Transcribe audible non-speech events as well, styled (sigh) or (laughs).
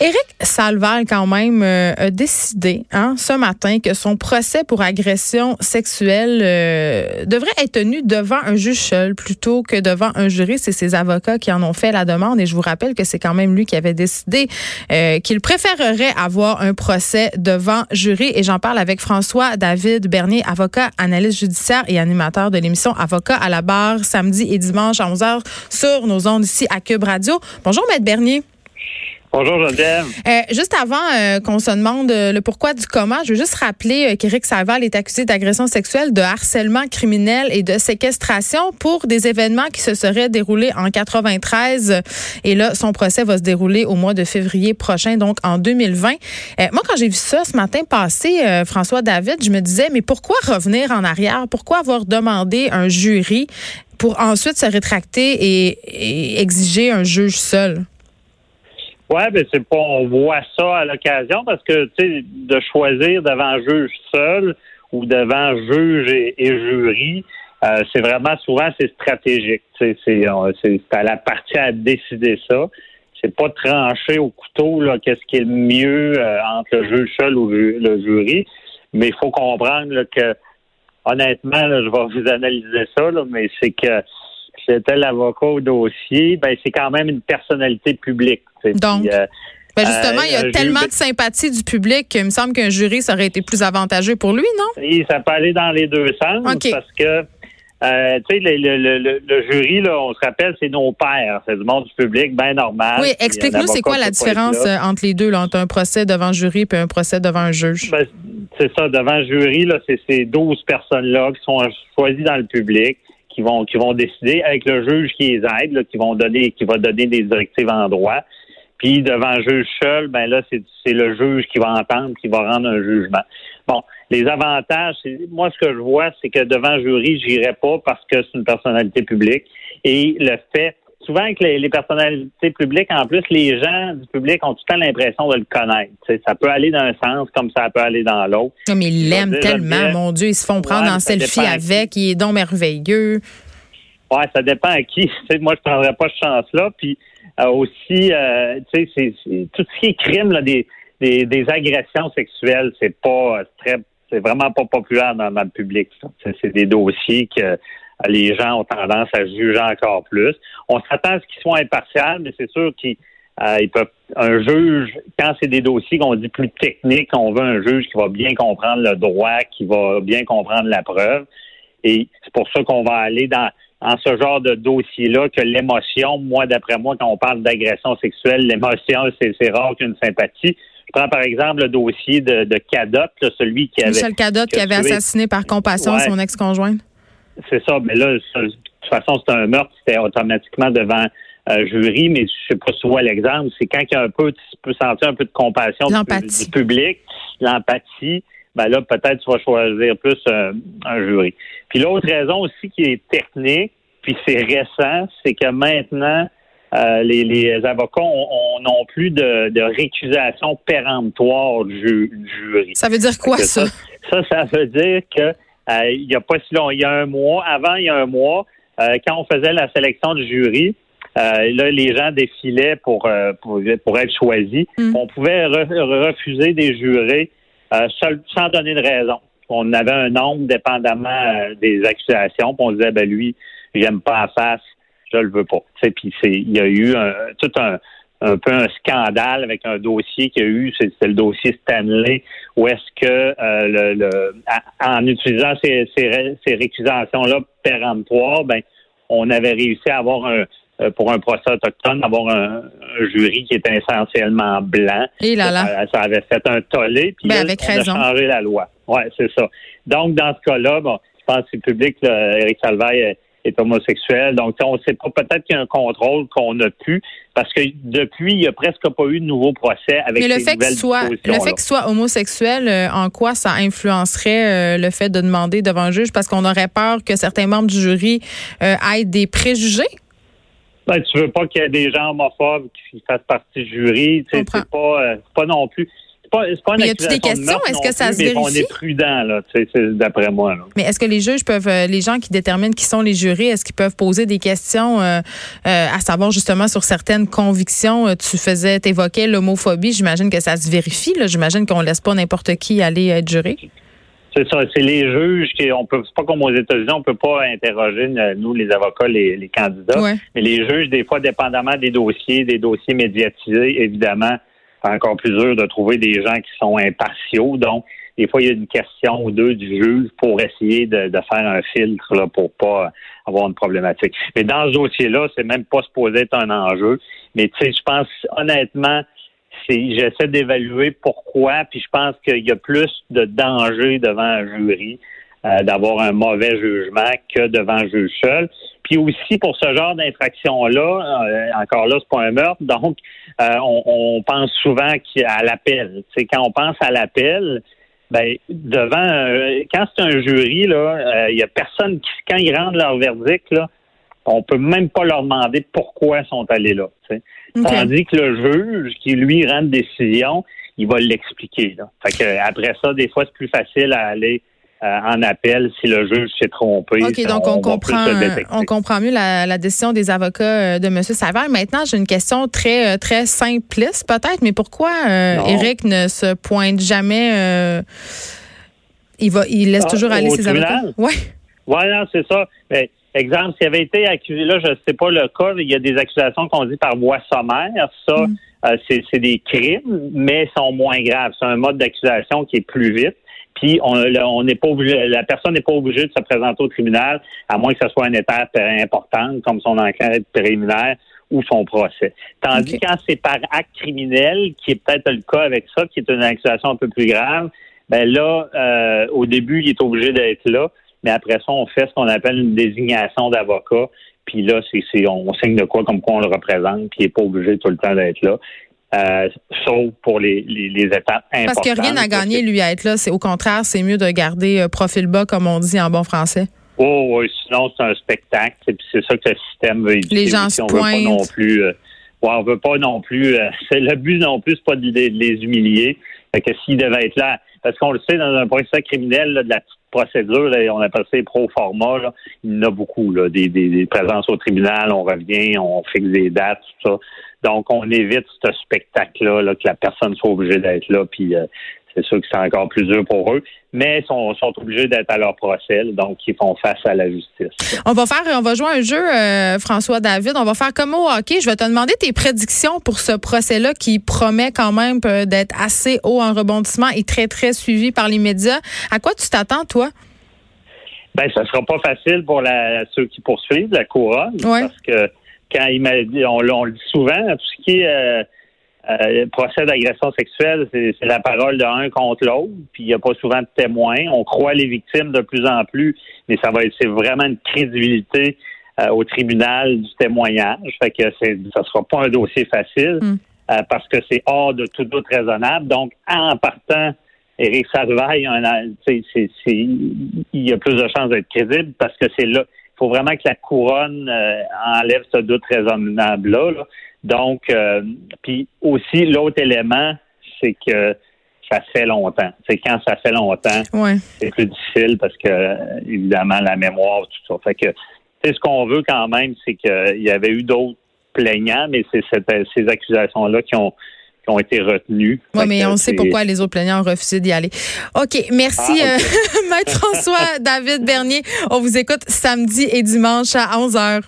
Éric Salval, quand même, euh, a décidé hein, ce matin que son procès pour agression sexuelle euh, devrait être tenu devant un juge seul plutôt que devant un jury. C'est ses avocats qui en ont fait la demande et je vous rappelle que c'est quand même lui qui avait décidé euh, qu'il préférerait avoir un procès devant jury. Et j'en parle avec François David Bernier, avocat, analyste judiciaire et animateur de l'émission Avocat à la barre samedi et dimanche à 11h sur nos ondes ici à Cube Radio. Bonjour, Maître Bernier. Bonjour Geneviève. Euh, juste avant euh, qu'on se demande euh, le pourquoi du comment, je veux juste rappeler euh, qu'Éric Salval est accusé d'agression sexuelle, de harcèlement criminel et de séquestration pour des événements qui se seraient déroulés en 93. Et là, son procès va se dérouler au mois de février prochain, donc en 2020. moi, quand j'ai vu ça ce matin passé, François David, je me disais, mais pourquoi revenir en arrière? Pourquoi avoir demandé un jury pour ensuite se rétracter et exiger un juge seul? Oui, ben c'est pas on voit ça à l'occasion parce que tu sais, de choisir devant juge seul ou devant juge et, jury, euh, c'est vraiment souvent c'est stratégique. C'est à la partie à décider ça. C'est pas trancher au couteau là qu'est-ce qui est mieux euh, entre le juge seul ou le jury, mais il faut comprendre que honnêtement, je vais vous analyser ça, là, mais c'est que c'était l'avocat au dossier, ben c'est quand même une personnalité publique. Donc, euh, ben justement, il y a euh, tellement de sympathie du public qu'il me semble qu'un jury, ça aurait été plus avantageux pour lui, non? Oui, ça peut aller dans les deux sens parce que euh, tu sais, le, jury, là, on se rappelle, c'est nos pères. C'est du monde du public, bien normal. Oui, explique-nous, c'est quoi la différence entre les deux, là, entre un procès devant jury et un procès devant un juge? Ben, c'est ça, devant jury, là, c'est ces 12 personnes-là qui sont choisies dans le public qui vont qui vont décider avec le juge qui les aide, qui vont donner qui va donner des directives en droit. Puis devant un juge seul, ben là c'est le juge qui va entendre, qui va rendre un jugement. Bon, les avantages, moi ce que je vois, c'est que devant jury, j'irai pas parce que c'est une personnalité publique et le fait souvent avec les, personnalités publiques, en plus, les gens du public ont tout le temps l'impression de le connaître. ça peut aller dans un sens comme ça peut aller dans l'autre. Mais ils l'aiment tellement, mon Dieu. Ils se font prendre en selfie avec. Il est donc merveilleux. Ouais, ça dépend à qui. (laughs) moi, je prendrais pas cette chance-là. Puis euh, aussi, euh, tu sais, tout ce qui est crime, là, des, des, agressions sexuelles, c'est pas très, c'est vraiment pas populaire dans, dans le public. C'est des dossiers que les gens ont tendance à juger encore plus. On s'attend à ce qu'ils soient impartials, mais c'est sûr qu'ils euh, peuvent un juge, quand c'est des dossiers qu'on dit plus techniques, on veut un juge qui va bien comprendre le droit, qui va bien comprendre la preuve. Et c'est pour ça qu'on va aller dans en ce genre de dossier-là que l'émotion, moi, d'après moi, quand on parle d'agression sexuelle, l'émotion, c'est rare qu'une sympathie. Je prends par exemple le dossier de, de Cadotte, celui qui avait. Michel Cadotte qui, avait assassiné par compassion son ex-conjointe. C'est ça. Mais là, de toute façon, c'est un meurtre, c'était automatiquement devant euh, jury, mais je sais pas si l'exemple, c'est quand il y a un peu, tu peux sentir un peu de compassion du, public, l'empathie, ben là, peut-être tu vas choisir plus euh, un jury. Puis l'autre raison aussi qui est technique, puis c'est récent, c'est que maintenant, euh, les, avocats n'ont plus de, récusation péremptoire du, jury. Ça veut dire quoi, ça? ça? Ça, veut dire que euh, il n'y a pas si long, il y a un mois, avant il y a un mois, euh, quand on faisait la sélection du jury, euh, là, les gens défilaient pour, pour, être choisis. Mm. On pouvait refuser des jurés sans donner de raison. On avait un nombre dépendamment des accusations, puis on disait ben lui, j'aime pas la face, je le veux pas. Puis il y a eu tout un, un peu un scandale avec un dossier qu'il y a eu, c'était le dossier Stanley, où est-ce que euh, le, en utilisant ces, ces, récusations-là péremptoires, ben on avait réussi à avoir un euh, pour un procès autochtone, avoir un, jury qui était essentiellement blanc. Et là là. Ça, avait fait un tollé, puis ben, avec on a changé la loi. Ouais, c'est ça. Donc, dans ce cas-là, bon, je pense que le public, là, Éric Salvaille est homosexuel. Donc, on ne sait pas, peut-être qu'il y a un contrôle qu'on a pu, parce que depuis, il n'y a presque pas eu de nouveau procès avec Mais le fait qu'il soit, le fait qu'il soit homosexuel, euh, en quoi ça influencerait euh, le fait de demander devant un juge? Parce qu'on aurait peur que certains membres du jury euh, aient des préjugés? Ben, tu veux pas qu'il y ait des gens homophobes qui fassent partie du jury. C'est pas, pas non plus. Pas, c'est pas une Mais y a-tu des de questions? Est-ce que ça plus, se mais On vérifie? est prudent, là, d'après moi. Là. Mais est-ce que les juges peuvent, euh, les gens qui déterminent qui sont les jurés, est-ce qu'ils peuvent poser des questions euh, euh, à savoir justement sur certaines convictions? Tu faisais, t'évoquais l'homophobie. J'imagine que ça se vérifie. Là. J'imagine qu'on laisse pas n'importe qui aller être juré. C'est ça, c'est les juges qui on peut c'est pas comme aux États-Unis, on peut pas interroger nous les avocats, les, les candidats, Ouais. mais les juges des fois dépendamment des dossiers, des dossiers médiatisés, évidemment, encore plus dur de trouver des gens qui sont impartiaux. Donc des fois il y a une question ou deux du juge pour essayer de, de faire un filtre là pour pas avoir une problématique. Mais dans ce dossier-là, c'est même pas supposé être un enjeu, mais tu sais je pense honnêtement j'essaie d'évaluer pourquoi, puis je pense qu'il y a plus de danger devant un jury euh, d'avoir un mauvais jugement que devant un juge seul. Puis aussi pour ce genre d'infraction-là, euh, encore là, c'est pas un meurtre, donc euh, on, on pense souvent à l'appel. C'est quand on pense à l'appel, ben devant euh, quand c'est un jury là, euh, il y a personne qui quand ils rendent leur verdict là, on peut même pas leur demander pourquoi ils sont allés là. Tandis que le juge, qui lui rend une décision, il va l'expliquer. là. Fait que après ça, des fois, c'est plus facile à aller euh, en appel si le juge s'est trompé. OK, donc on, comprend, détecter. on comprend mieux la, la décision des avocats euh, de M. Savard. Maintenant, j'ai une question très, euh, très simpliste peut-être, mais pourquoi euh. Éric ne se pointe jamais? euh, il va, il laisse Ah, toujours aller ses avocats? tribunal? Oui. Voilà, c'est ça. Mais, exemple, s'il avait été accusé, là, je ne sais pas le cas, il y a des accusations qu'on dit par voie sommaire. Ça, Mm. euh, c'est des crimes, mais sont moins graves. C'est un mode d'accusation qui est plus vite. Puis on n'est pas obligé, la personne n'est pas obligée de se présenter au tribunal, à moins que ce soit une étape euh, importante, comme son enquête préliminaire ou son procès. Tandis Ok. que quand c'est par acte criminel, qui est peut-être le cas avec ça, qui est une accusation un peu plus grave, ben là, euh, au début, il est obligé d'être là, mais après ça, on fait ce qu'on appelle une désignation d'avocat. Puis là, c'est, c'est- on signe de quoi comme quoi on le représente, puis il n'est pas obligé tout le temps d'être là. Euh, sauf pour les, les, les étapes importantes. Parce qu'il n'y a rien à gagner, lui, à être là. C'est au contraire, c'est mieux de garder euh, profil bas, comme on dit en bon français. Oh, oui, sinon c'est un spectacle. et Puis c'est ça que le système veut éviter. Les gens Si se on veut pas non plus. euh, ouais, on veut pas non plus. euh, (laughs) c'est le but non plus, c'est pas de les, de les humilier. Fait que s'ils devaient être là, parce qu'on le sait dans un procès criminel là, de la petite procédure, là, on appelle ça les pro forma. Là, il y en a beaucoup là, des, des, des présences au tribunal, on revient, on fixe des dates, tout ça. Donc on évite ce spectacle-là, là, que la personne soit obligée d'être là, puis. euh, c'est sûr que c'est encore plus dur pour eux, mais ils sont, sont obligés d'être à leur procès, donc ils font face à la justice. On va faire, on va jouer un jeu, euh, François David. On va faire comme au hockey. Je vais te demander tes prédictions pour ce procès-là qui promet quand même euh, d'être assez haut en rebondissement et très, très suivi par les médias. À quoi tu t'attends, toi? Ben, ça sera pas facile pour la, ceux qui poursuivent la couronne, Ouais. parce que quand il m'a dit, on, on le dit souvent, tout ce qui est euh, euh, procès d'agression sexuelle, c'est la parole de un contre l'autre, puis il n'y a pas souvent de témoins. On croit les victimes de plus en plus, mais ça va être c'est vraiment une crédibilité euh, au tribunal du témoignage. Fait que ça sera pas un dossier facile Mm. euh, parce que c'est hors de tout doute raisonnable. Donc, en partant Éric Salvaille, il y a plus de chances d'être crédible parce que c'est là. Il faut vraiment que la couronne euh, enlève ce doute raisonnable-là. là. Donc, euh, puis aussi, l'autre élément, c'est que ça fait longtemps. C'est quand ça fait longtemps, Ouais. c'est plus difficile parce que, évidemment, la mémoire, tout ça. Fait que, tu sais, ce qu'on veut quand même, c'est qu'il y avait eu d'autres plaignants, mais c'est ces accusations-là qui ont, qui ont été retenues. Oui, mais on sait pourquoi les autres plaignants ont refusé d'y aller. OK. Merci, Ah, euh, (laughs) Maître François David Bernier. On vous écoute samedi et dimanche à 11 h.